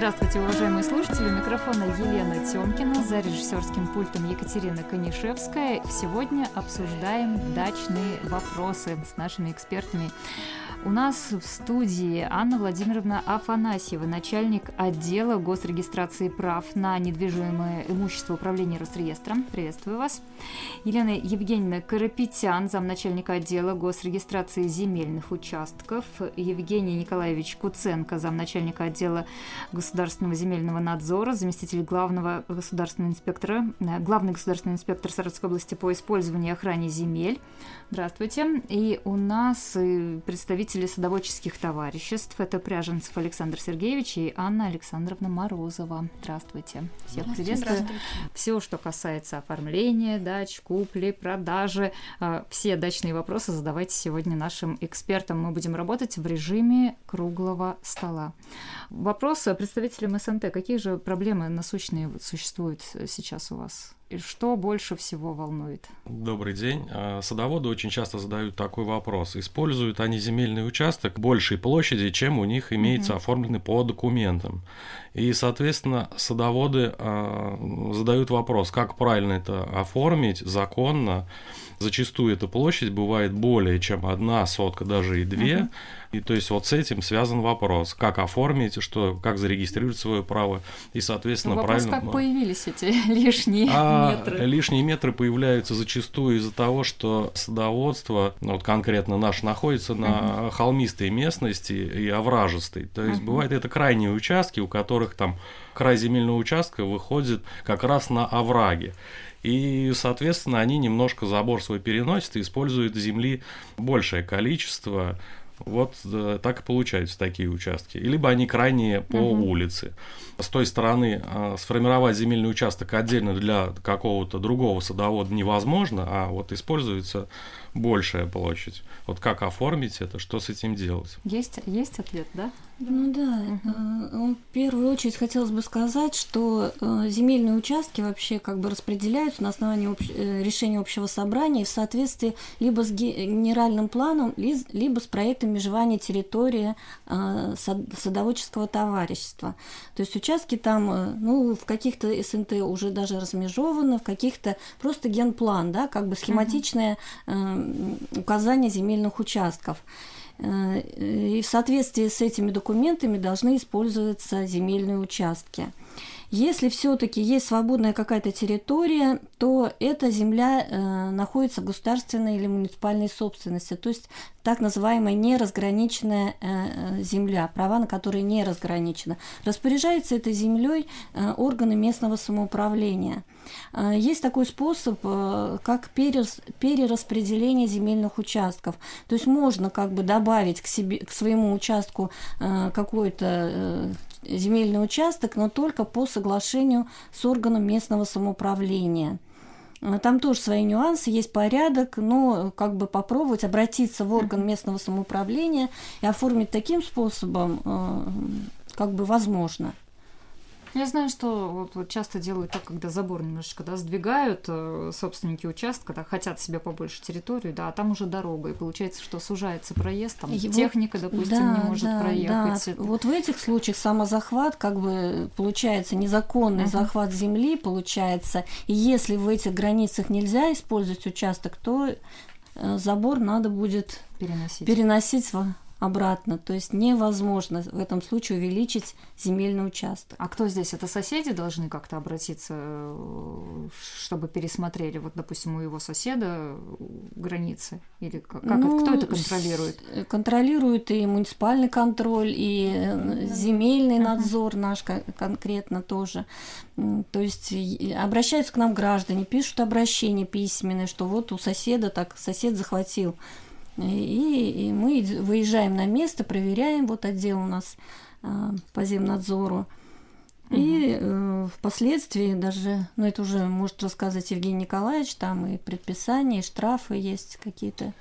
Здравствуйте, уважаемые слушатели. Микрофона Елена Тёмкина, за режиссерским пультом Екатерина Конишевская. Сегодня обсуждаем дачные вопросы с нашими экспертами. У нас в студии Анна Владимировна Афанасьева, начальник отдела госрегистрации прав на недвижимое имущество управления Росреестром. Приветствую вас. Елена Евгеньевна Карапетян, замначальника отдела госрегистрации земельных участков. Евгений Николаевич Куценко, замначальника отдела государственного земельного надзора, заместитель главного государственного инспектора, э, главный государственный инспектор Саратовской области по использованию и охране земель. Здравствуйте. И у нас э, представители садоводческих товариществ. Это Пряженцев Александр Сергеевич и Анна Александровна Морозова. Здравствуйте. Всех приветствую. Все, что касается оформления дач, купли, продажи, э, все дачные вопросы задавайте сегодня нашим экспертам. Мы будем работать в режиме круглого стола. Вопрос представителям СНТ. Какие же проблемы насущные существуют сейчас у вас? И что больше всего волнует? Добрый день. А, садоводы очень часто задают такой вопрос. Используют они земельный участок большей площади, чем у них имеется угу. оформленный по документам. И, соответственно, садоводы э, задают вопрос, как правильно это оформить законно. Зачастую эта площадь бывает более чем одна сотка, даже и две. Uh-huh. И то есть вот с этим связан вопрос, как оформить, что, как зарегистрировать свое право и, соответственно, вопрос, правильно. Как появились эти лишние а, метры? Лишние метры появляются зачастую из-за того, что садоводство, ну, вот конкретно наш, находится на uh-huh. холмистой местности и овражистой. То есть uh-huh. бывает это крайние участки, у которых там край земельного участка выходит как раз на овраги. И, соответственно, они немножко забор свой переносят и используют земли большее количество. Вот э, так и получаются такие участки. Либо они крайние по угу. улице. С той стороны э, сформировать земельный участок отдельно для какого-то другого садовода невозможно, а вот используется большая площадь. Вот как оформить это, что с этим делать? Есть, есть ответ, да? Ну да, угу. в первую очередь хотелось бы сказать, что э, земельные участки вообще как бы распределяются на основании общ... Э, решения общего собрания в соответствии либо с генеральным планом, либо с проектом межевания территории садоводческого товарищества. То есть участки там, ну, в каких-то СНТ уже даже размежованы, в каких-то просто генплан, да, как бы схематичное угу. указание земельных участков. Э, и в соответствии с этими документами должны использоваться земельные участки. Если все-таки есть свободная какая-то территория, то эта земля э, находится в государственной или муниципальной собственности, то есть так называемая неразграниченная э, земля, права на которые не разграничены. Распоряжается этой землей э, органы местного самоуправления. Э, есть такой способ, э, как перерас, перераспределение земельных участков. То есть можно как бы добавить к, себе, к своему участку э, какой-то земельный участок, но только по соглашению с органом местного самоуправления. Э, там тоже свои нюансы, есть порядок, но как бы попробовать обратиться в орган местного самоуправления и оформить таким способом э, как бы возможно. Я знаю, что вот, вот часто делают так, когда забор немножечко да, сдвигают э, собственники участка, да, хотят себе побольше территорию, да, а там уже дорога, и получается, что сужается проезд, там и техника, допустим, да, не может да, проехать. Да. Вот в этих случаях самозахват, как бы получается незаконный uh-huh. захват земли, получается, и если в этих границах нельзя использовать участок, то э, забор надо будет переносить, переносить в обратно. То есть невозможно в этом случае увеличить земельный участок. А кто здесь? Это соседи должны как-то обратиться, э, чтобы пересмотрели, вот, допустим, у его соседа границы? Или как, ну, кто это контролирует? Контролирует и муниципальный контроль, и э, земельный надзор наш конкретно тоже. То есть обращаются к нам граждане, пишут обращения письменные, что вот у соседа так сосед захватил и, и мы выезжаем на место, проверяем, вот отдел у нас э, по земнадзору. И э, впоследствии даже, ну это уже может рассказать Евгений Николаевич, там и предписания, и штрафы есть какие-то.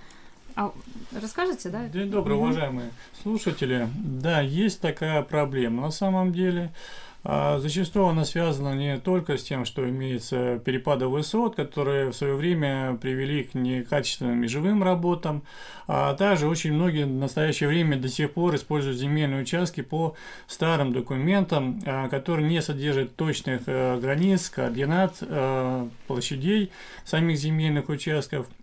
А расскажите, да? День добрый, угу. уважаемые слушатели. Да, есть такая проблема. На самом деле А зачастую она связана не только с тем, что имеется перепады высот, которые в свое время привели к некачественным межевым работам, а также очень многие в настоящее время до сих пор используют земельные участки по старым документам, а, которые не содержат точных э, границ, координат, э, площадей самих земельных участков –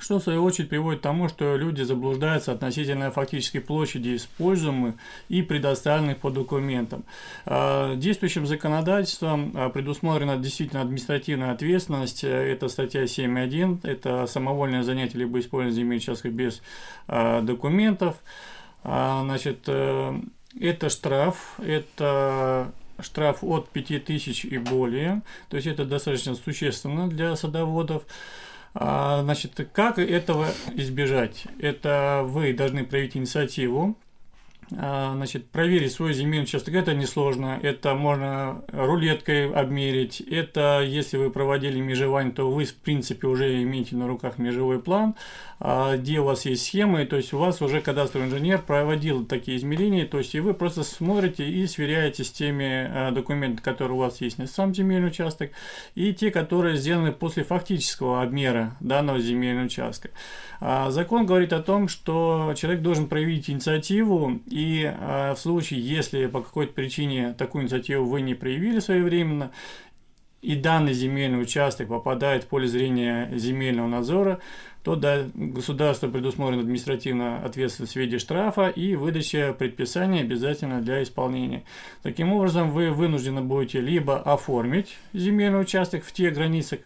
что в свою очередь приводит к тому, что люди заблуждаются относительно фактической площади используемых и предоставленных по документам. А, действующим законодательством а, предусмотрена действительно административная ответственность. Это статья 7.1, это самовольное занятие либо использование земельных участков без а, документов. Значит, э, это штраф, это штраф от 5000 и более, то есть это достаточно существенно для садоводов. А, значит, как этого избежать? Это вы должны проявить инициативу, значит, проверить свой земельный участок. Это несложно, это можно рулеткой обмерить. Это, если вы проводили межевание, то вы, в принципе, уже имеете на руках межевой план. А, где у вас есть схемы, то есть у вас уже кадастровый инженер проводил такие измерения, то есть и вы просто смотрите и сверяете с теми а, документами, которые у вас есть на сам земельный участок, и те, которые сделаны после фактического обмера данного земельного участка. А, закон говорит о том, что человек должен проявить инициативу, и в случае, если по какой-то причине такую инициативу вы не проявили своевременно, и данный земельный участок попадает в поле зрения земельного надзора, то да, государство предусмотрено административная ответственность в виде штрафа и выдача предписания обязательно для исполнения. Таким образом, вы вынуждены будете либо оформить земельный участок в те границы,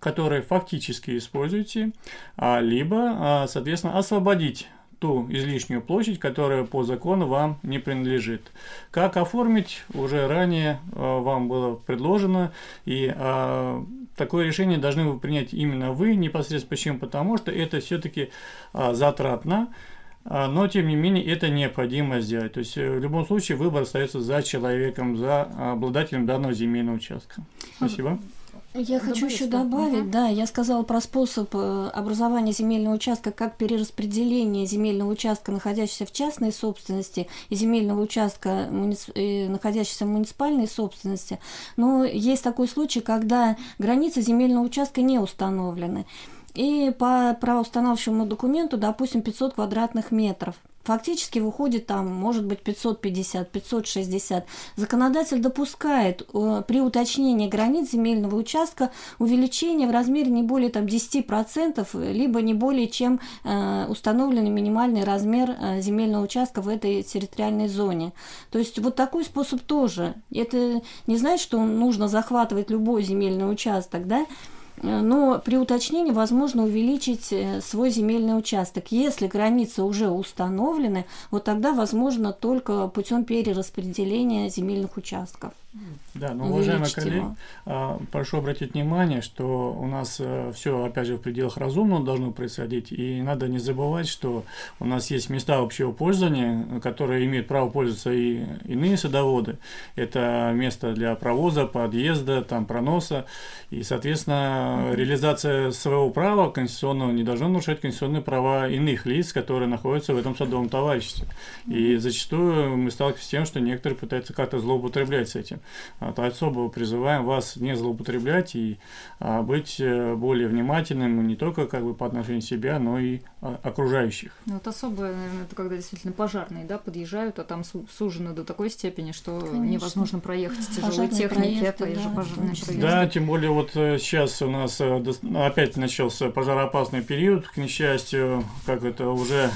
которые фактически используете, а, либо, а, соответственно, освободить ту излишнюю площадь, которая по закону вам не принадлежит. Как оформить, уже ранее э, вам было предложено, и э, такое решение должны вы принять именно вы непосредственно. Почему? Потому что это все-таки э, затратно, но тем не менее это необходимо сделать. То есть в любом случае выбор остается за человеком, за обладателем данного земельного участка. Спасибо. Я хочу еще добавить, угу. да, я сказала про способ э, образования земельного участка как перераспределение земельного участка, находящегося в частной собственности, и земельного участка, э, находящегося в муниципальной собственности. Но есть такой случай, когда границы земельного участка не установлены. И по правоустанавливающему документу, допустим, 500 квадратных метров – фактически выходит там, может быть, 550, 560. Законодатель допускает э, при уточнении границ земельного участка увеличение в размере не более там, 10%, либо не более чем э, установленный минимальный размер э, земельного участка в этой территориальной зоне. То есть вот такой способ тоже. Это не значит, что нужно захватывать любой земельный участок, да, но при уточнении возможно увеличить э, свой земельный участок. Если границы уже установлены, вот тогда возможно только путем перераспределения земельных участков. Да, но, уважаемые коллеги, а, прошу обратить внимание, что у нас э, все, опять же, в пределах разумного должно происходить, и надо не забывать, что у нас есть места общего пользования, которые имеют право пользоваться и иные садоводы. Это место для провоза, подъезда, там, проноса, и, соответственно, реализация своего права конституционного не должна нарушать конституционные права иных лиц, которые находятся в этом садовом товариществе. И зачастую мы сталкиваемся с тем, что некоторые пытаются как-то злоупотреблять с этим. То особо призываем вас не злоупотреблять и а, быть э, более внимательным не только как бы по отношению себя, но и а, окружающих. Ну, вот особо, наверное, это когда действительно пожарные, да, подъезжают, а там сужено до такой степени, что Конечно. невозможно проехать тяжелой техники, это да, же пожарные проезды. Да, тем более вот э, сейчас у нас э, опять начался пожароопасный период, к несчастью, как это уже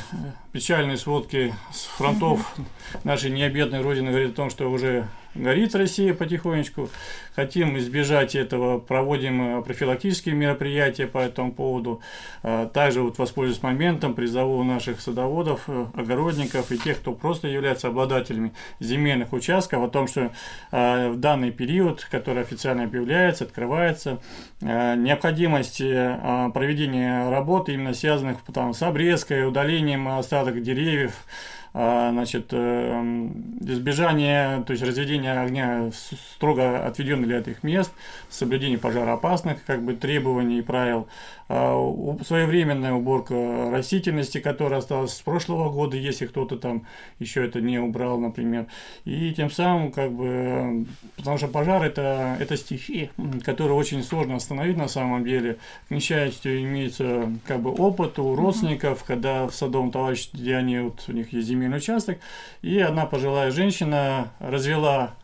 печальные сводки с фронтов нашей необъятной родины говорят о том, что уже горит Россия потихонечку. Хотим избежать этого, проводим профилактические мероприятия по этому поводу. А, также вот воспользуюсь моментом, призову наших садоводов, э, огородников и тех, кто просто является обладателями земельных участков, о том, что а, в данный период, который официально объявляется, открывается, а, необходимость проведения работ именно связанных там, с обрезкой, удалением остаток деревьев, а, значит, э, избежание, то есть разведение огня строго отведенных для этих мест, соблюдение пожароопасных как бы требований и правил, а, своевременная уборка растительности, которая осталась с прошлого года, если кто-то там еще это не убрал, например, и тем самым как бы, потому что пожар это, это стихия, которую очень сложно остановить на самом деле, к несчастью имеется как бы опыт у родственников, когда в садовом товариществе, где они, вот, у них есть земельный участок, и одна пожилая женщина развела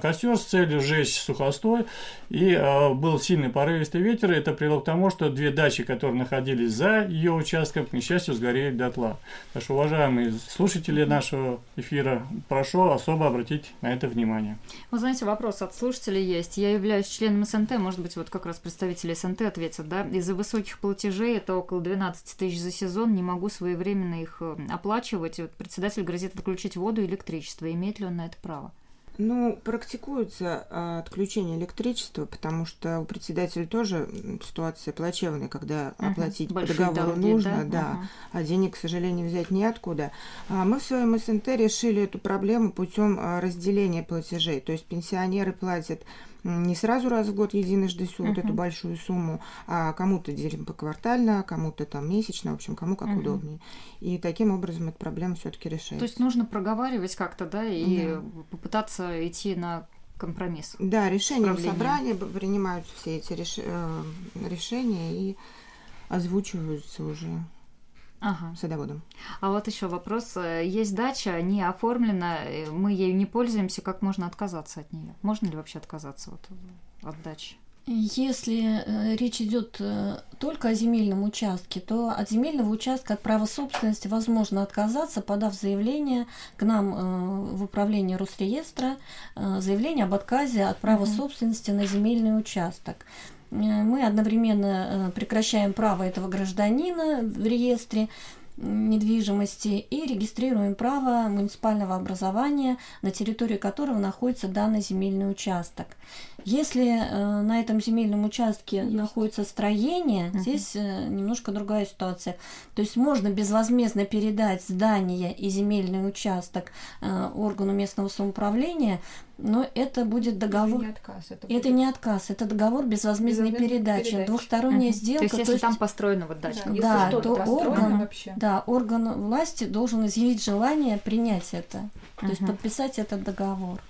костер с целью сжечь сухостой, и э, был сильный порывистый ветер, это привело к тому, что две дачи, которые находились за ее участком, к несчастью, сгорели дотла. Так что, уважаемые слушатели нашего эфира, прошу особо обратить на это внимание. Вы знаете, вопрос от слушателей есть. Я являюсь членом СНТ, может быть, вот как раз представители СНТ ответят, да? Из-за высоких платежей, это около 12 тысяч за сезон, не могу своевременно их э, оплачивать. Вот председатель грозит отключить воду и электричество. Имеет ли он на это право? Ну, практикуется а, отключение электричества, потому что у председателя тоже ситуация плачевная, когда uh-huh. оплатить по договору долги, нужно, да, да uh-huh. а денег, к сожалению, взять неоткуда. А мы в своем СНТ решили эту проблему путем а, разделения платежей. То есть пенсионеры платят не сразу раз в год единожды всю uh-huh. вот эту большую сумму, а кому-то делим по квартально, кому-то там месячно, в общем, кому как uh-huh. удобнее. И таким образом эта проблема все-таки решается. То есть нужно проговаривать как-то, да, и да. попытаться идти на компромисс. Да, решения в собрании принимаются все эти реш... Э, решения и озвучиваются уже ага. садоводом. А вот еще вопрос. Есть дача, не оформлена, мы ею не пользуемся, как можно отказаться от нее? Можно ли вообще отказаться вот от дачи? Если э, речь идет э, только о земельном участке, то от земельного участка, от права собственности возможно отказаться, подав заявление к нам э, в управление Росреестра, заявление об отказе от права uh-huh. собственности на земельный участок. Э, мы одновременно э, прекращаем право этого гражданина в реестре недвижимости и регистрируем право муниципального образования, на территории которого находится данный земельный участок. Если э, на этом земельном участке Есть. находится строение, угу. здесь э, немножко другая ситуация. То есть можно безвозмездно передать здание и земельный участок э, органу местного самоуправления, но это будет договор. Это не отказ. Это, будет... это не отказ, это договор безвозмездной передачи, передачи. двухсторонняя угу. сделка. То есть, если то есть... там построена вот дача, да, да то орган, вообще. да, орган власти должен изъявить желание принять это, то угу. есть подписать этот договор.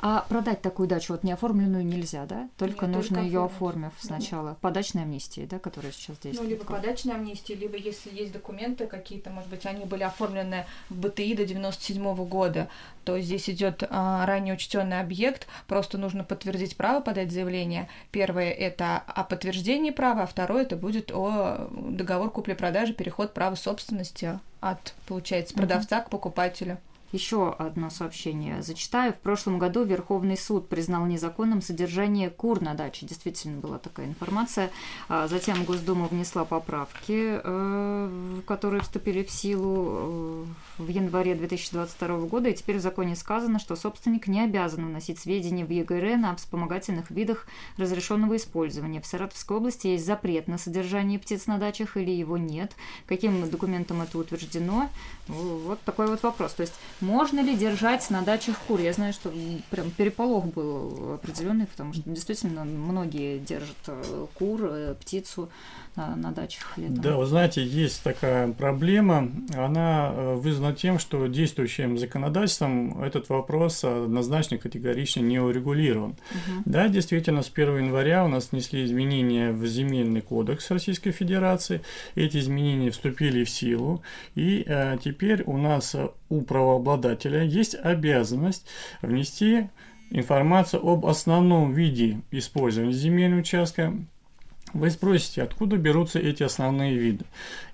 А продать такую дачу вот неоформленную нельзя, да? Только Нет, нужно ее оформив сначала. Ну, по дачной амнистии, да, которая сейчас действует. Ну, либо по дачной амнистии, либо если есть документы какие-то, может быть, они были оформлены в БТИ до 97 -го года, то здесь идет а, ранее учтенный объект, просто нужно подтвердить право, подать заявление. Первое это о подтверждении права, а второе это будет о договор купли-продажи, переход права собственности от, получается, продавца угу. к покупателю. Еще одно сообщение зачитаю. В прошлом году Верховный суд признал незаконным содержание кур на даче. Действительно была такая информация. А затем Госдума внесла поправки, э, которые вступили в силу э, в январе 2022 года. И теперь в законе сказано, что собственник не обязан вносить сведения в ЕГРН о вспомогательных видах разрешенного использования. В Саратовской области есть запрет на содержание птиц на дачах или его нет. Каким документом это утверждено? Вот такой вот вопрос. То есть можно ли держать на дачах кур? Я знаю, что прям переполох был определенный, потому что действительно многие держат э, кур, э, птицу на, на дачах летом. Да, вы знаете, есть такая проблема. Она э, вызвана тем, что действующим законодательством этот вопрос однозначно категорично не урегулирован. Угу. Да, действительно, с 1 января у нас внесли изменения в земельный кодекс Российской Федерации. Эти изменения вступили в силу, и э, теперь у нас у правообладателя есть обязанность внести информацию об основном виде использования земельного участка. Вы спросите, откуда берутся эти основные виды?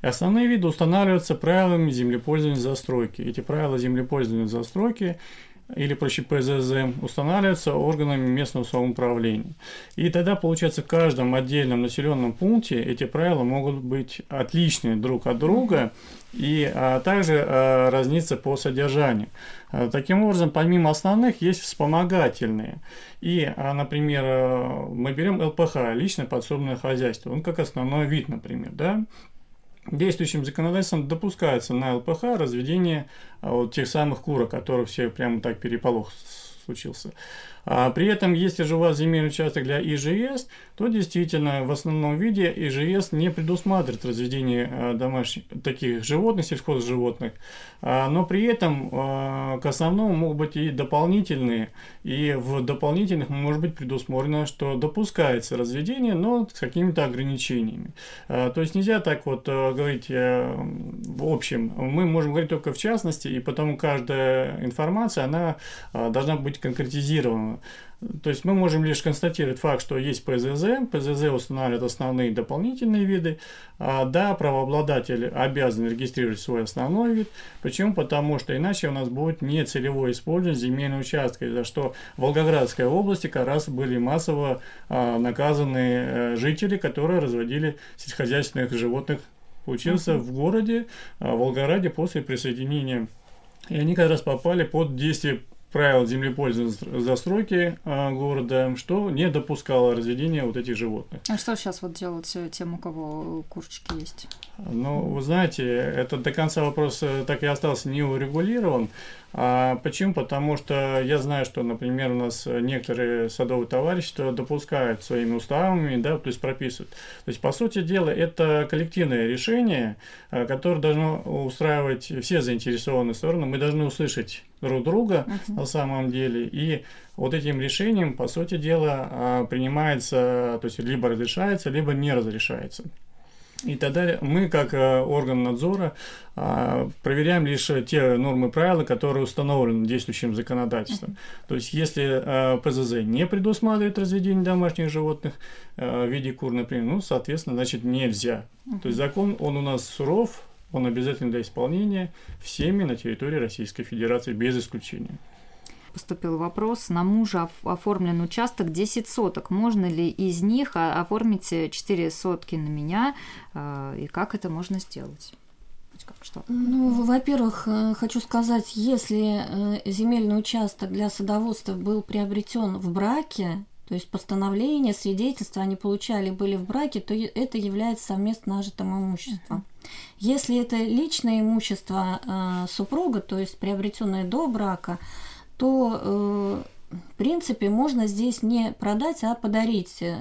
И основные виды устанавливаются правилами землепользования застройки. Эти правила землепользования застройки или проще ПЗЗ устанавливаются органами местного самоуправления. И тогда, получается, в каждом отдельном населенном пункте эти правила могут быть отличны друг от друга и а, также а, разниться по содержанию. А, таким образом, помимо основных, есть вспомогательные. И, а, например, а, мы берем ЛПХ, личное подсобное хозяйство, он как основной вид, например, да, действующим законодательством допускается на ЛПХ разведение а, вот тех самых кур, о которых все прямо так переполох случился. А при этом, если же у вас земельный участок для ИЖС, то действительно в основном виде ИЖС не предусматривает разведение а, домашних таких животных, сельхозживотных, а, но при этом а, к основному могут быть и дополнительные, и в дополнительных может быть предусмотрено, что допускается разведение, но с какими-то ограничениями. То есть нельзя так вот говорить э, в общем, мы можем говорить только в частности, и потому каждая информация, она должна быть конкретизирована то есть мы можем лишь констатировать факт, что есть ПЗЗ, ПЗЗ устанавливает основные дополнительные виды, а, да, правообладатель обязан регистрировать свой основной вид. Почему? Потому что иначе у нас будет нецелевое использование земельного участка, за что в Волгоградской области как раз были массово а, наказаны э, жители, которые разводили сельскохозяйственных животных. Учился в городе, а, в Волгограде после присоединения и они как раз попали под действие правил землепользования застройки а, города, что не допускало разведения вот этих животных. А что сейчас вот делают тем, у кого курочки есть? Ну, вы знаете, это до конца вопрос э, так и остался не урегулирован. А почему? Потому что я знаю, что, например, у нас некоторые садовые товарищества допускают своими уставами, да, то есть прописывают. То есть, по сути дела, это коллективное решение, э, которое должно устраивать все заинтересованные стороны. Мы должны услышать друг друга uh-huh. на самом деле. И вот этим решением, по сути дела, а, принимается, то есть либо разрешается, либо не разрешается. И тогда мы, как э, орган надзора, а, проверяем лишь те нормы и правила, которые установлены действующим законодательством. То есть, если э, ПЗЗ не предусматривает разведение домашних животных э, в виде кур, например, ну, соответственно, значит, нельзя. То есть, закон, он у нас суров, он обязательно для исполнения всеми на территории Российской Федерации без исключения. Поступил вопрос. На мужа оформлен участок 10 соток. Можно ли из них оформить 4 сотки на меня? А, и как это можно сделать? Что? Ну, во-первых, э, хочу сказать, если э, земельный участок для садоводства был приобретен в браке, то есть постановление, свидетельство они получали, были в браке, то это является совместно нажитым имуществом. Если это личное имущество э, супруга, то есть приобретенное до брака, то э, в принципе можно здесь не продать, а подарить э,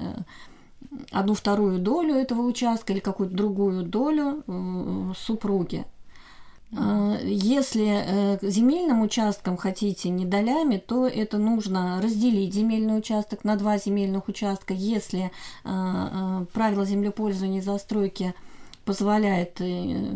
одну вторую долю этого участка или какую-то другую долю э, супруге. Если земельным участком хотите не долями, то это нужно разделить земельный участок на два земельных участка. Если правила землепользования и застройки позволяет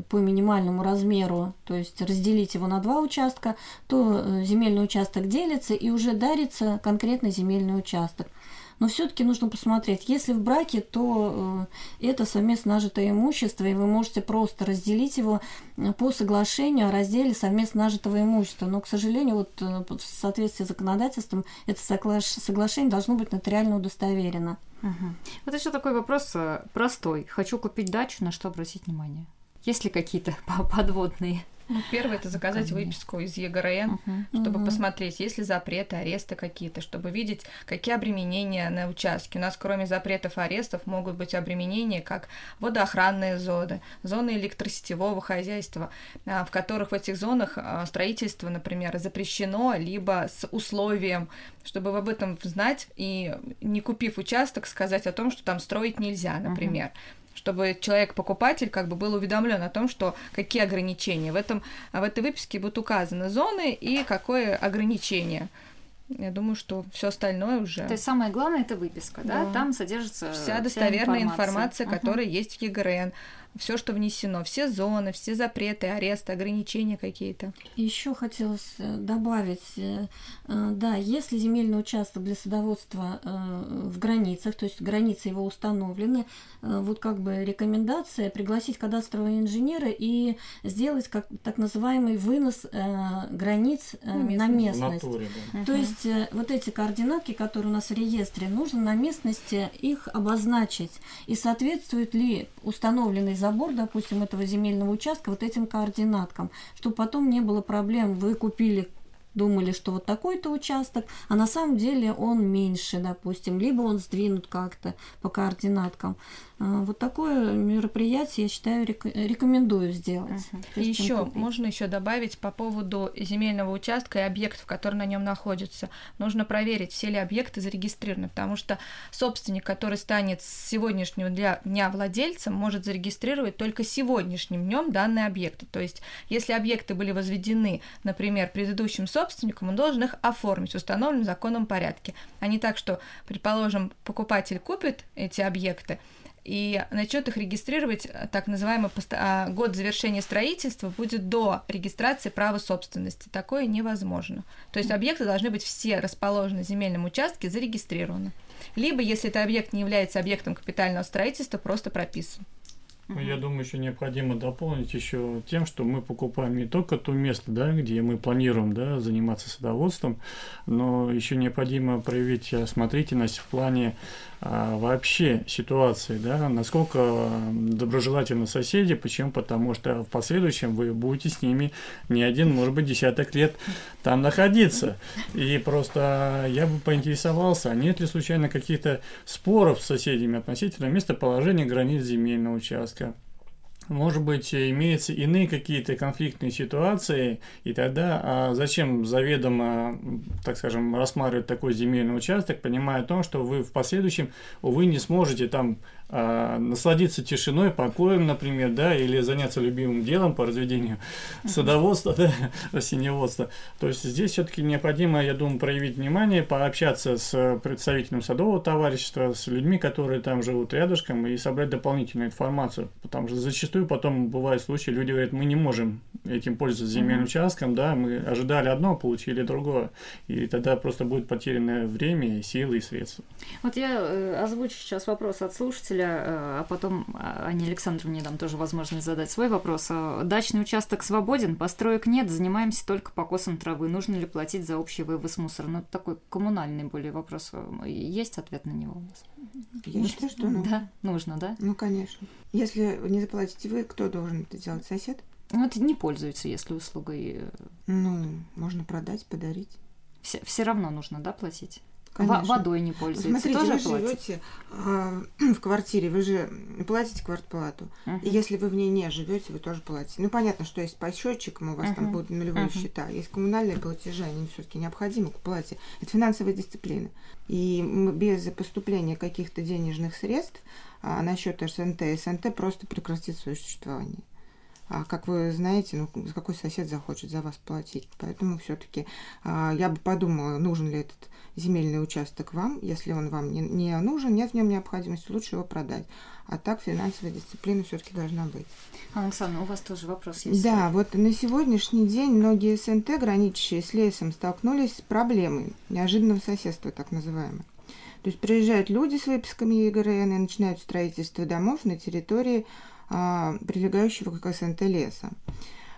по минимальному размеру, то есть разделить его на два участка, то земельный участок делится и уже дарится конкретный земельный участок. Но все-таки нужно посмотреть, если в браке, то э, это совместно нажитое имущество, и вы можете просто разделить его э, по соглашению о разделе совместно нажитого имущества. Но, к сожалению, вот э, в соответствии с законодательством это соглашение должно быть нотариально удостоверено. Угу. Вот еще такой вопрос простой. Хочу купить дачу, на что обратить внимание? Есть ли какие-то подводные ну, первое это заказать Конечно. выписку из ЕГРН, uh-huh. чтобы uh-huh. посмотреть, есть ли запреты, аресты какие-то, чтобы видеть, какие обременения на участке. У нас кроме запретов и арестов могут быть обременения, как водоохранные зоны, зоны электросетевого хозяйства, а, в которых в этих зонах а, строительство, например, запрещено, либо с условием, чтобы об этом знать и не купив участок, сказать о том, что там строить нельзя, например. Uh-huh чтобы человек-покупатель как бы был уведомлен о том, что какие ограничения. В, этом, в этой выписке будут указаны зоны и какое ограничение. Я думаю, что все остальное уже. То есть самое главное это выписка, да? да? Там содержится вся достоверная вся информация, информация uh-huh. которая есть в ЕГРН все, что внесено, все зоны, все запреты, аресты, ограничения какие-то. Еще хотелось э, добавить, э, э, да, если земельный участок для садоводства в границах, то есть границы его установлены, вот как бы рекомендация пригласить кадастрового инженера и сделать как так называемый вынос границ Местность. на местность. Натуре, да. То есть вот эти координатки, которые у нас в реестре, нужно на местности их обозначить и соответствует ли установленный забор, допустим, этого земельного участка вот этим координаткам, чтобы потом не было проблем. Вы купили думали, что вот такой-то участок, а на самом деле он меньше, допустим, либо он сдвинут как-то по координаткам. А, вот такое мероприятие, я считаю, рекомендую сделать. Uh-huh. И еще можно еще добавить по поводу земельного участка и объектов, которые на нем находятся. Нужно проверить, все ли объекты зарегистрированы, потому что собственник, который станет с сегодняшнего дня владельцем, может зарегистрировать только сегодняшним днем данные объекты. То есть, если объекты были возведены, например, предыдущим собственником, он должен их оформить в установленном законном порядке, а не так, что, предположим, покупатель купит эти объекты, и начнет их регистрировать, э, так называемый а, год завершения строительства будет до регистрации права собственности. Такое невозможно. То есть объекты должны быть все расположены в земельном участке, зарегистрированы. Либо, если этот объект не является объектом капитального строительства, просто прописан. Ну, я думаю, еще необходимо дополнить еще тем, что мы покупаем не только то место, да, где мы планируем да, заниматься садоводством, но еще необходимо проявить осмотрительность в плане вообще ситуации, да, насколько доброжелательны соседи, почему? Потому что в последующем вы будете с ними не один, может быть, десяток лет там находиться. И просто я бы поинтересовался, а нет ли случайно каких-то споров с соседями относительно местоположения границ земельного участка? Может быть, имеются иные какие-то конфликтные ситуации, и тогда а зачем заведомо, так скажем, рассматривать такой земельный участок, понимая о том, что вы в последующем, увы, не сможете там а, насладиться тишиной, покоем, например, да, или заняться любимым делом по разведению садоводства, да, растениеводства. То есть здесь все-таки необходимо, я думаю, проявить внимание, пообщаться с представителем садового товарищества, с людьми, которые там живут рядышком, и собрать дополнительную информацию. Потому что зачастую потом бывают случаи, люди говорят, мы не можем этим пользоваться земельным участком, да, мы ожидали одно, получили другое. И тогда просто будет потеряно время, силы и средства. Вот я э, озвучу сейчас вопрос от слушателя Э, а потом а, Ане Александровне дам тоже возможность задать свой вопрос. Э, дачный участок свободен, построек нет, занимаемся только покосом травы. Нужно ли платить за общий вывоз мусора? Ну, такой коммунальный более вопрос. Есть ответ на него у нас? Я считаю, что ну. Да, нужно, да? Ну, конечно. Если не заплатите вы, кто должен это делать? Сосед? Ну, это не пользуется, если услугой. Э, ну, можно продать, подарить. Все, все равно нужно, да, платить? Конечно. Водой не пользуетесь. Смотрите, тоже вы живете э, в квартире, вы же платите квартплату. Uh-huh. И если вы в ней не живете, вы тоже платите. Ну, понятно, что есть по счетчикам, у вас uh-huh. там будут нулевые uh-huh. счета. Есть коммунальные платежи, они все-таки необходимы к плате. Это финансовая дисциплина. И без поступления каких-то денежных средств а, на счет СНТ, СНТ просто прекратит свое существование. А как вы знаете, ну, какой сосед захочет за вас платить? Поэтому все-таки а, я бы подумала, нужен ли этот земельный участок вам. Если он вам не, не нужен, нет в нем необходимости, лучше его продать. А так финансовая дисциплина все-таки должна быть. Александр, у вас тоже вопрос есть? Да, вот на сегодняшний день многие СНТ, граничащие с лесом, столкнулись с проблемой неожиданного соседства, так называемое. То есть приезжают люди с выписками ЕГРН и начинают строительство домов на территории а, прилегающего к СНТ леса.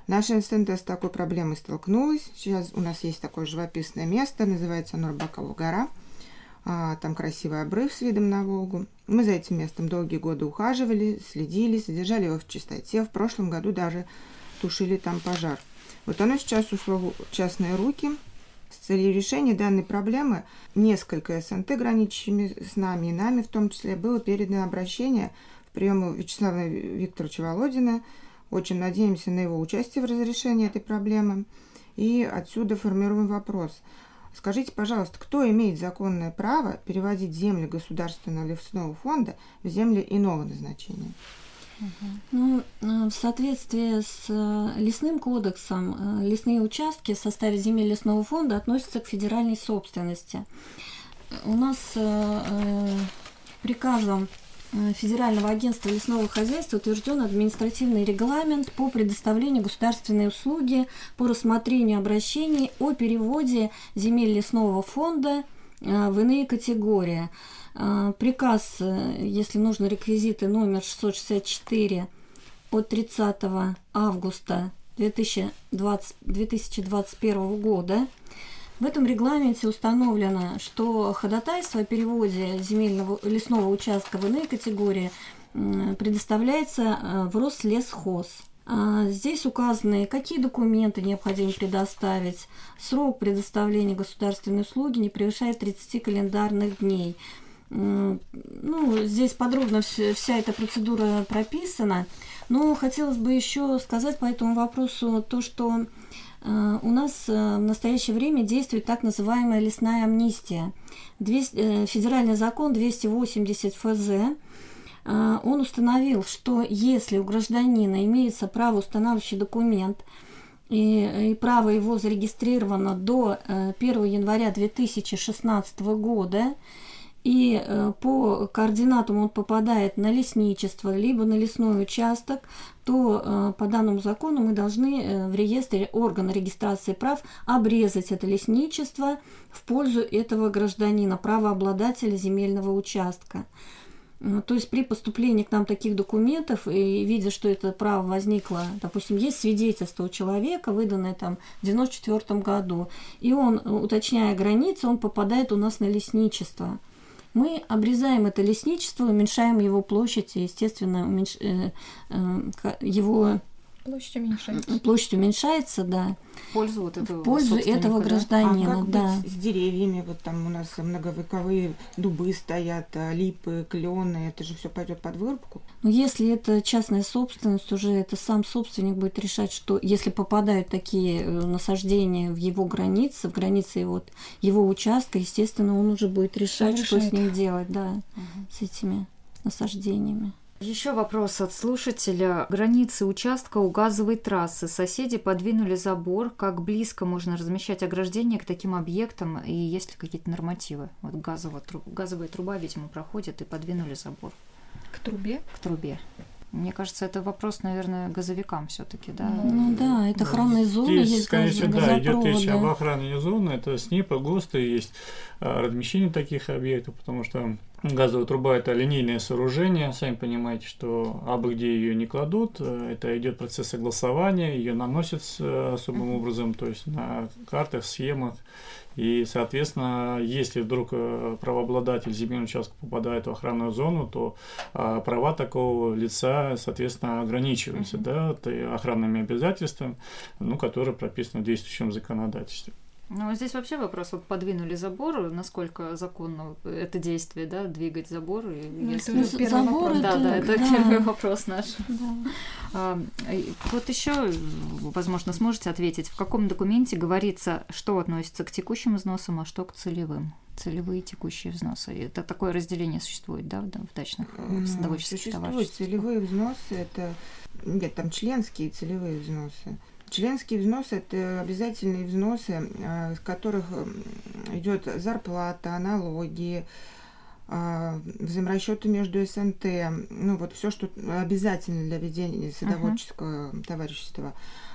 Наша СНТ с такой проблемой столкнулась. Сейчас у нас есть такое живописное место, называется Нурбакова гора. А, там красивый обрыв с видом на Волгу. Мы за этим местом долгие годы ухаживали, следили, содержали его в чистоте. В прошлом году даже тушили там пожар. Вот оно сейчас ушло в частные руки. С целью решения данной проблемы несколько СНТ, граничащими с нами и нами в том числе, было передано обращение приему Вячеслава Викторовича Володина. Очень надеемся на его участие в разрешении этой проблемы. И отсюда формируем вопрос. Скажите, пожалуйста, кто имеет законное право переводить земли государственного лесного фонда в земли иного назначения? Ну, э, в соответствии с э, лесным кодексом, э, лесные участки в составе земель лесного фонда относятся к федеральной собственности. У нас приказом Федерального агентства лесного хозяйства утвержден административный регламент по предоставлению государственной услуги по рассмотрению обращений о переводе земель лесного фонда в иные категории. Э, приказ, если нужно, реквизиты номер 664 от 30 августа 2020, 2021 года в этом регламенте установлено, что ходатайство о переводе земельного лесного участка в иные категории предоставляется э, в Рослесхоз. А, здесь указаны, какие документы необходимо предоставить. Срок предоставления государственной услуги не превышает 30 календарных дней. Ну, здесь подробно вся эта процедура прописана. Но хотелось бы еще сказать по этому вопросу то, что а, у нас э, в настоящее время действует так называемая лесная амнистия. Э, федеральный закон 280 ФЗ он установил, что если у гражданина имеется правоустанавливающий документ, и, и право его зарегистрировано до 1 э, января 2016 года, и э, по координатам он попадает на лесничество, либо на лесной участок, то э, по данному закону мы должны в реестре органа регистрации прав обрезать это лесничество в пользу этого гражданина, правообладателя земельного участка. Ну, то есть при поступлении к нам таких документов и видя, что это право возникло, допустим, есть свидетельство у человека, выданное там в 94 году, и он, уточняя границы, он попадает у нас на лесничество. Мы обрезаем это лесничество, уменьшаем его площадь, и, естественно, уменьш... э, э, его Площадь уменьшается. Площадь уменьшается, да. В пользу вот этого В пользу этого гражданина, а как да. Быть с деревьями, вот там у нас многовековые дубы стоят, а липы, клены, это же все пойдет под вырубку. Но если это частная собственность, уже это сам собственник будет решать, что если попадают такие э, насаждения в его границы, в границы вот его участка, естественно, он уже будет решать, что с ним делать, да, угу. с этими насаждениями. Еще вопрос от слушателя. Границы участка у газовой трассы. Соседи подвинули забор. Как близко можно размещать ограждение к таким объектам? И есть ли какие-то нормативы? Вот газовая, газовая труба, видимо, проходит и подвинули забор. К трубе? К трубе. Мне кажется, это вопрос, наверное, газовикам все-таки, да? Ну, ну да, это охранные зоны Здесь, есть. конечно, да, идет речь об охранной зоне, это СНИПа, ГОСТы есть а, размещение таких объектов, потому что газовая труба это линейное сооружение, сами понимаете, что абы где ее не кладут, э, это идет процесс согласования, ее наносят э, особым образом, то есть на картах, схемах и, соответственно, если вдруг э, правообладатель земельного участка попадает в охранную зону, то а, права такого лица, соответственно, ограничиваются uh-huh. да, охранными обязательствами, ну, которые прописаны в действующем законодательстве. Ну, здесь вообще вопрос, вот подвинули забор, насколько законно это действие, да, двигать забор. И ну, если... это первый забор вопрос. Да, да, это да. первый вопрос наш. Да. А, вот еще, возможно, сможете ответить, в каком документе говорится, что относится к текущим взносам, а что к целевым? целевые текущие взносы. Это такое разделение существует, да, в дачных в садоводческих Существуют целевые взносы, это нет, там членские целевые взносы. Членские взносы – это обязательные взносы, из которых идет зарплата, налоги, а, взаиморасчеты между СНТ, ну вот все, что обязательно для ведения садоводческого uh-huh. товарищества.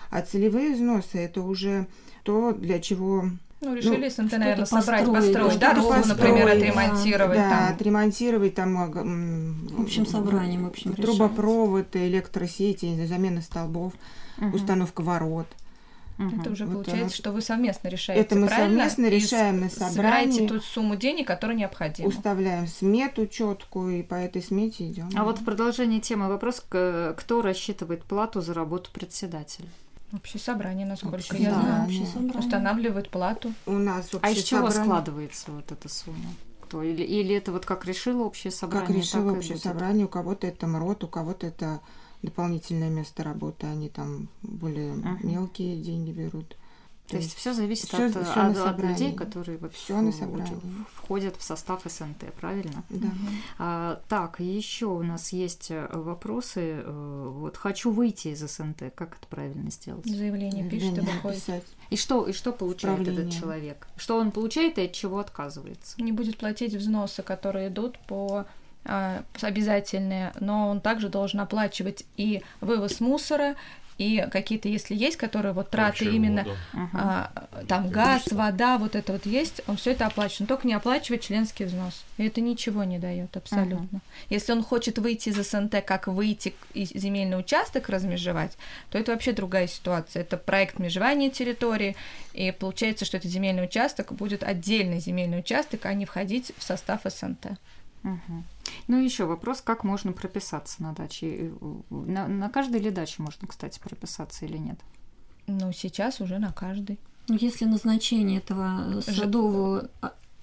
А целевые взносы – это уже то, для чего ну, решили ну, СНТ, наверное, собрать, построить, построить да, дорогу, построить, например, отремонтировать. Да, там. отремонтировать там... В общем собранием, в общем, Трубопровод, электросети, замена столбов угу. установка ворот. Угу. Это уже вот получается, оно... что вы совместно решаете. Это мы совместно решаем на собрании. Собираете ту сумму денег, которая необходима. Уставляем смету четкую и по этой смете идем. А вот в продолжении темы вопрос: кто рассчитывает плату за работу председателя? Общее собрание, насколько общее, я знаю, устанавливает плату. У нас общее А из чего собрание... складывается вот эта сумма? Кто? Или, или это вот как решило общее собрание? Как решило общее собрание, у кого-то это МРОД, у кого-то это дополнительное место работы, они там более uh-huh. мелкие деньги берут. То, есть все зависит всё, от, всё от, от людей, которые вообще входят в состав СНТ, правильно? Да. А, так, еще у нас есть э, вопросы. Э, вот хочу выйти из СНТ, как это правильно сделать? Заявление пишет и выходит. И что, и что получает этот человек? Что он получает и от чего отказывается? Не будет платить взносы, которые идут по а, обязательные, но он также должен оплачивать и вывоз мусора, и какие-то, если есть, которые вот траты Вообще именно а, там Конечно. газ, вода, вот это вот есть, он все это оплачивает, он только не оплачивает членский взнос, и это ничего не дает абсолютно. uh Если он хочет выйти из СНТ, как выйти и земельный участок размежевать, то это вообще другая ситуация. Это проект межевания территории, и получается, что этот земельный участок будет отдельный земельный участок, а не входить в состав СНТ. Угу. Ну и еще вопрос, как можно прописаться на даче? На, на каждой ли даче можно, кстати, прописаться или нет? Ну, сейчас уже на каждой. Ну, если назначение этого садового...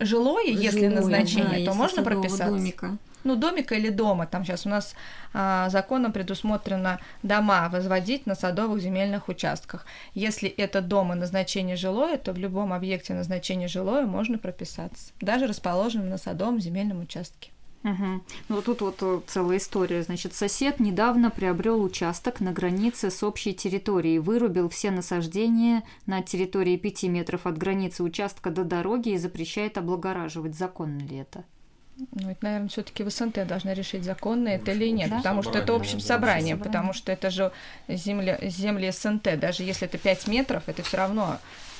Жилое, если Жилое, назначение, да, то можно прописаться. домика ну, домика или дома. Там сейчас у нас а, законом предусмотрено дома возводить на садовых земельных участках. Если это дом и назначение жилое, то в любом объекте назначения жилое можно прописаться, даже расположенном на садовом земельном участке. Угу. Ну тут вот э, целая история. Значит, сосед недавно приобрел участок на границе с общей территорией, вырубил все насаждения на территории 5 метров от границы участка до дороги и запрещает облагораживать. Законно ли это? Ну, это, наверное, все-таки в СНТ должны решить, законно это или нет, да? потому что это общим собранием, потому что это же земля, земли СНТ, даже если это 5 метров, это все равно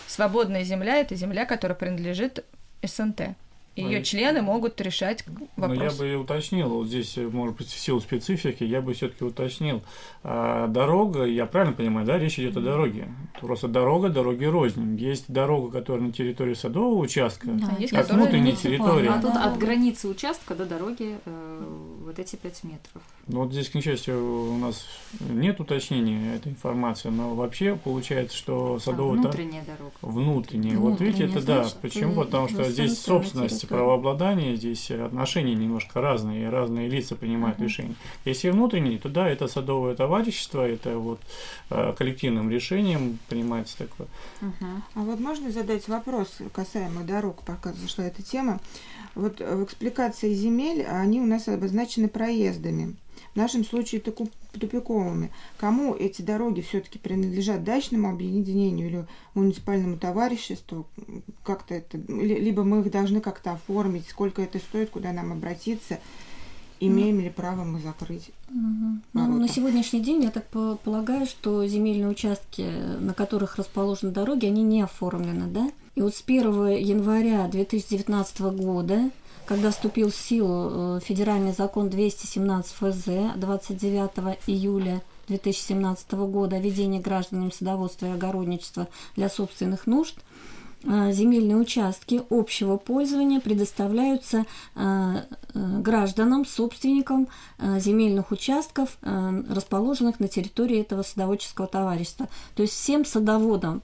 свободная земля, это земля, которая принадлежит СНТ. Ее члены могут решать вопрос. Но я бы уточнил, вот здесь, может быть, в силу специфики, я бы все-таки уточнил. А, дорога, я правильно понимаю, да, речь идет о дороге. Просто дорога, дороги рознь. Есть дорога, которая на территории садового участка, да, есть как внутренняя территория. А тут от границы участка до дороги э, вот эти 5 метров. Ну вот здесь, к несчастью, у нас нет уточнения этой информации, но вообще получается, что садовая... А, внутренняя дорога. Внутренняя. Вот видите, это да. Почему? Потому что здесь собственность правообладание, здесь отношения немножко разные, и разные лица принимают uh-huh. решения. Если внутренний, то да, это садовое товарищество, это вот э, коллективным решением принимается такое. Uh-huh. А вот можно задать вопрос касаемо дорог, пока зашла эта тема. Вот в экспликации земель они у нас обозначены проездами. В нашем случае тупиковыми. Кому эти дороги все-таки принадлежат? Дачному объединению или муниципальному товариществу, как-то это, либо мы их должны как-то оформить, сколько это стоит, куда нам обратиться, имеем ли право мы закрыть. Угу. Ну, на сегодняшний день я так полагаю, что земельные участки, на которых расположены дороги, они не оформлены, да? И вот с 1 января 2019 года когда вступил в силу э, федеральный закон 217 ФЗ 29 июля 2017 года о ведении гражданам садоводства и огородничества для собственных нужд, земельные участки общего пользования предоставляются э, гражданам, собственникам земельных участков, расположенных на территории этого садоводческого товарищества. То есть всем садоводам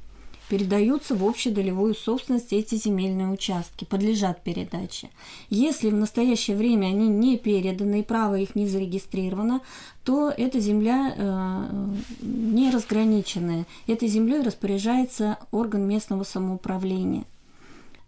передаются в общедолевую собственность эти земельные участки, подлежат передаче. Если в настоящее время они не переданы и право их не зарегистрировано, то эта земля э, не разграниченная. Этой землей распоряжается орган местного самоуправления.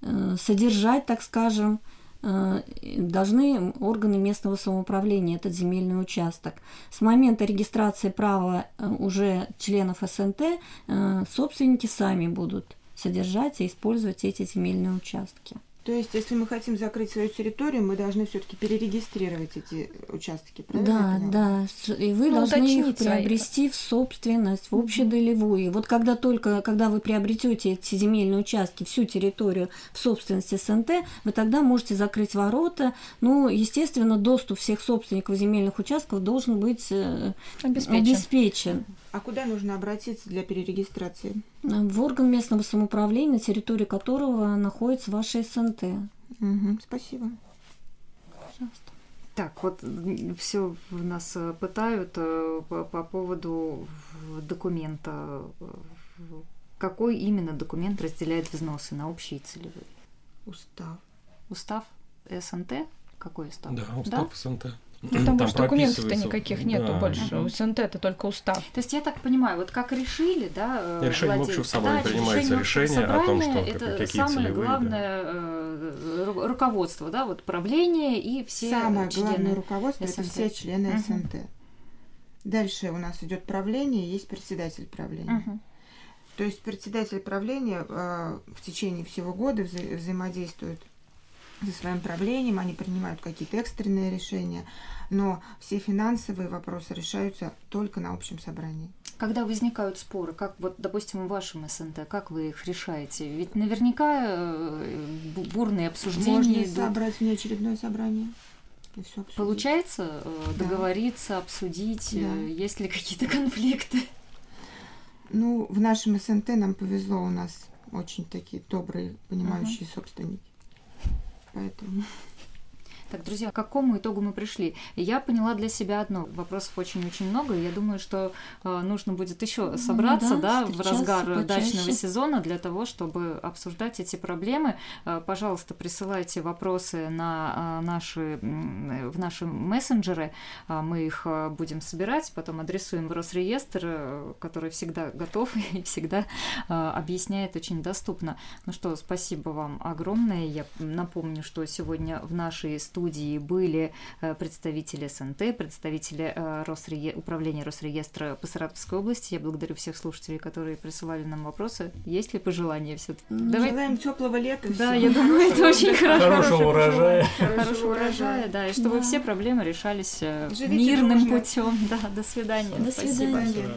Э, содержать, так скажем, должны органы местного самоуправления этот земельный участок. С момента регистрации права э, уже членов СНТ э, собственники сами будут содержать и использовать эти земельные участки. То есть, если мы хотим закрыть свою территорию, мы должны все-таки перерегистрировать эти участки, правильно? Да, да. И вы ну, должны их приобрести в собственность, в общедолевую. Вот когда только, когда вы приобретете эти земельные участки, всю территорию в собственности СНТ, вы тогда можете закрыть ворота. Ну, естественно, доступ всех собственников земельных участков должен быть э, обеспечен. обеспечен. А куда нужно обратиться для перерегистрации? В орган местного самоуправления, на территории которого находится ваша СНТ. Угу, спасибо. Пожалуйста. Так, вот все нас э, пытают э, по, по поводу документа. Какой именно документ разделяет взносы на общие и целевые? Устав. Устав СНТ? Какой устав? Да, устав да? СНТ. Ну, там, больше документов-то никаких нету да. больше. У СНТ это только устав. То есть я так понимаю, вот как решили, да, э, Решение общего собрания да, принимается решение, решение о том, что это какие самое целевые, главное да. Э, руководство, да, вот правление и все Самое члены главное руководство СНТ. это все члены uh-huh. СНТ. Дальше у нас идет правление, есть председатель правления. Uh-huh. То есть председатель правления э, в течение всего года вза- взаимодействует за своим правлением, они принимают какие-то экстренные решения, но все финансовые вопросы решаются только на общем собрании. Когда возникают споры, как вот, допустим, в вашем СНТ, как вы их решаете? Ведь наверняка э, бурные обсуждения Можно идут. собрать внеочередное собрание. И все Получается э, да. договориться, обсудить, да. Э, есть ли какие-то конфликты? Ну, в нашем СНТ нам повезло, у нас очень такие добрые, понимающие uh-huh. собственники поэтому... Так, друзья, к какому итогу мы пришли? Я поняла для себя одно. Вопросов очень-очень много, и я думаю, что э, нужно будет еще ну собраться, ну, да, да в разгар почаще. дачного сезона для того, чтобы обсуждать эти проблемы. Э, пожалуйста, присылайте вопросы на э, наши, в наши мессенджеры. Мы их будем собирать, потом адресуем в Росреестр, который всегда готов и всегда объясняет очень доступно. Ну что, спасибо вам огромное. Я напомню, что сегодня в нашей студии студии были э, представители СНТ, представители э, Росре... управления Росреестра по Саратовской области. Я благодарю всех слушателей, которые присылали нам вопросы. Есть ли пожелания все Давай... Желаем теплого лета. Да, я думаю, это очень хорошо. Хорошего урожая. Хорошего урожая, да, и чтобы все проблемы решались э, мирным путем. Да, до свидания. До свидания.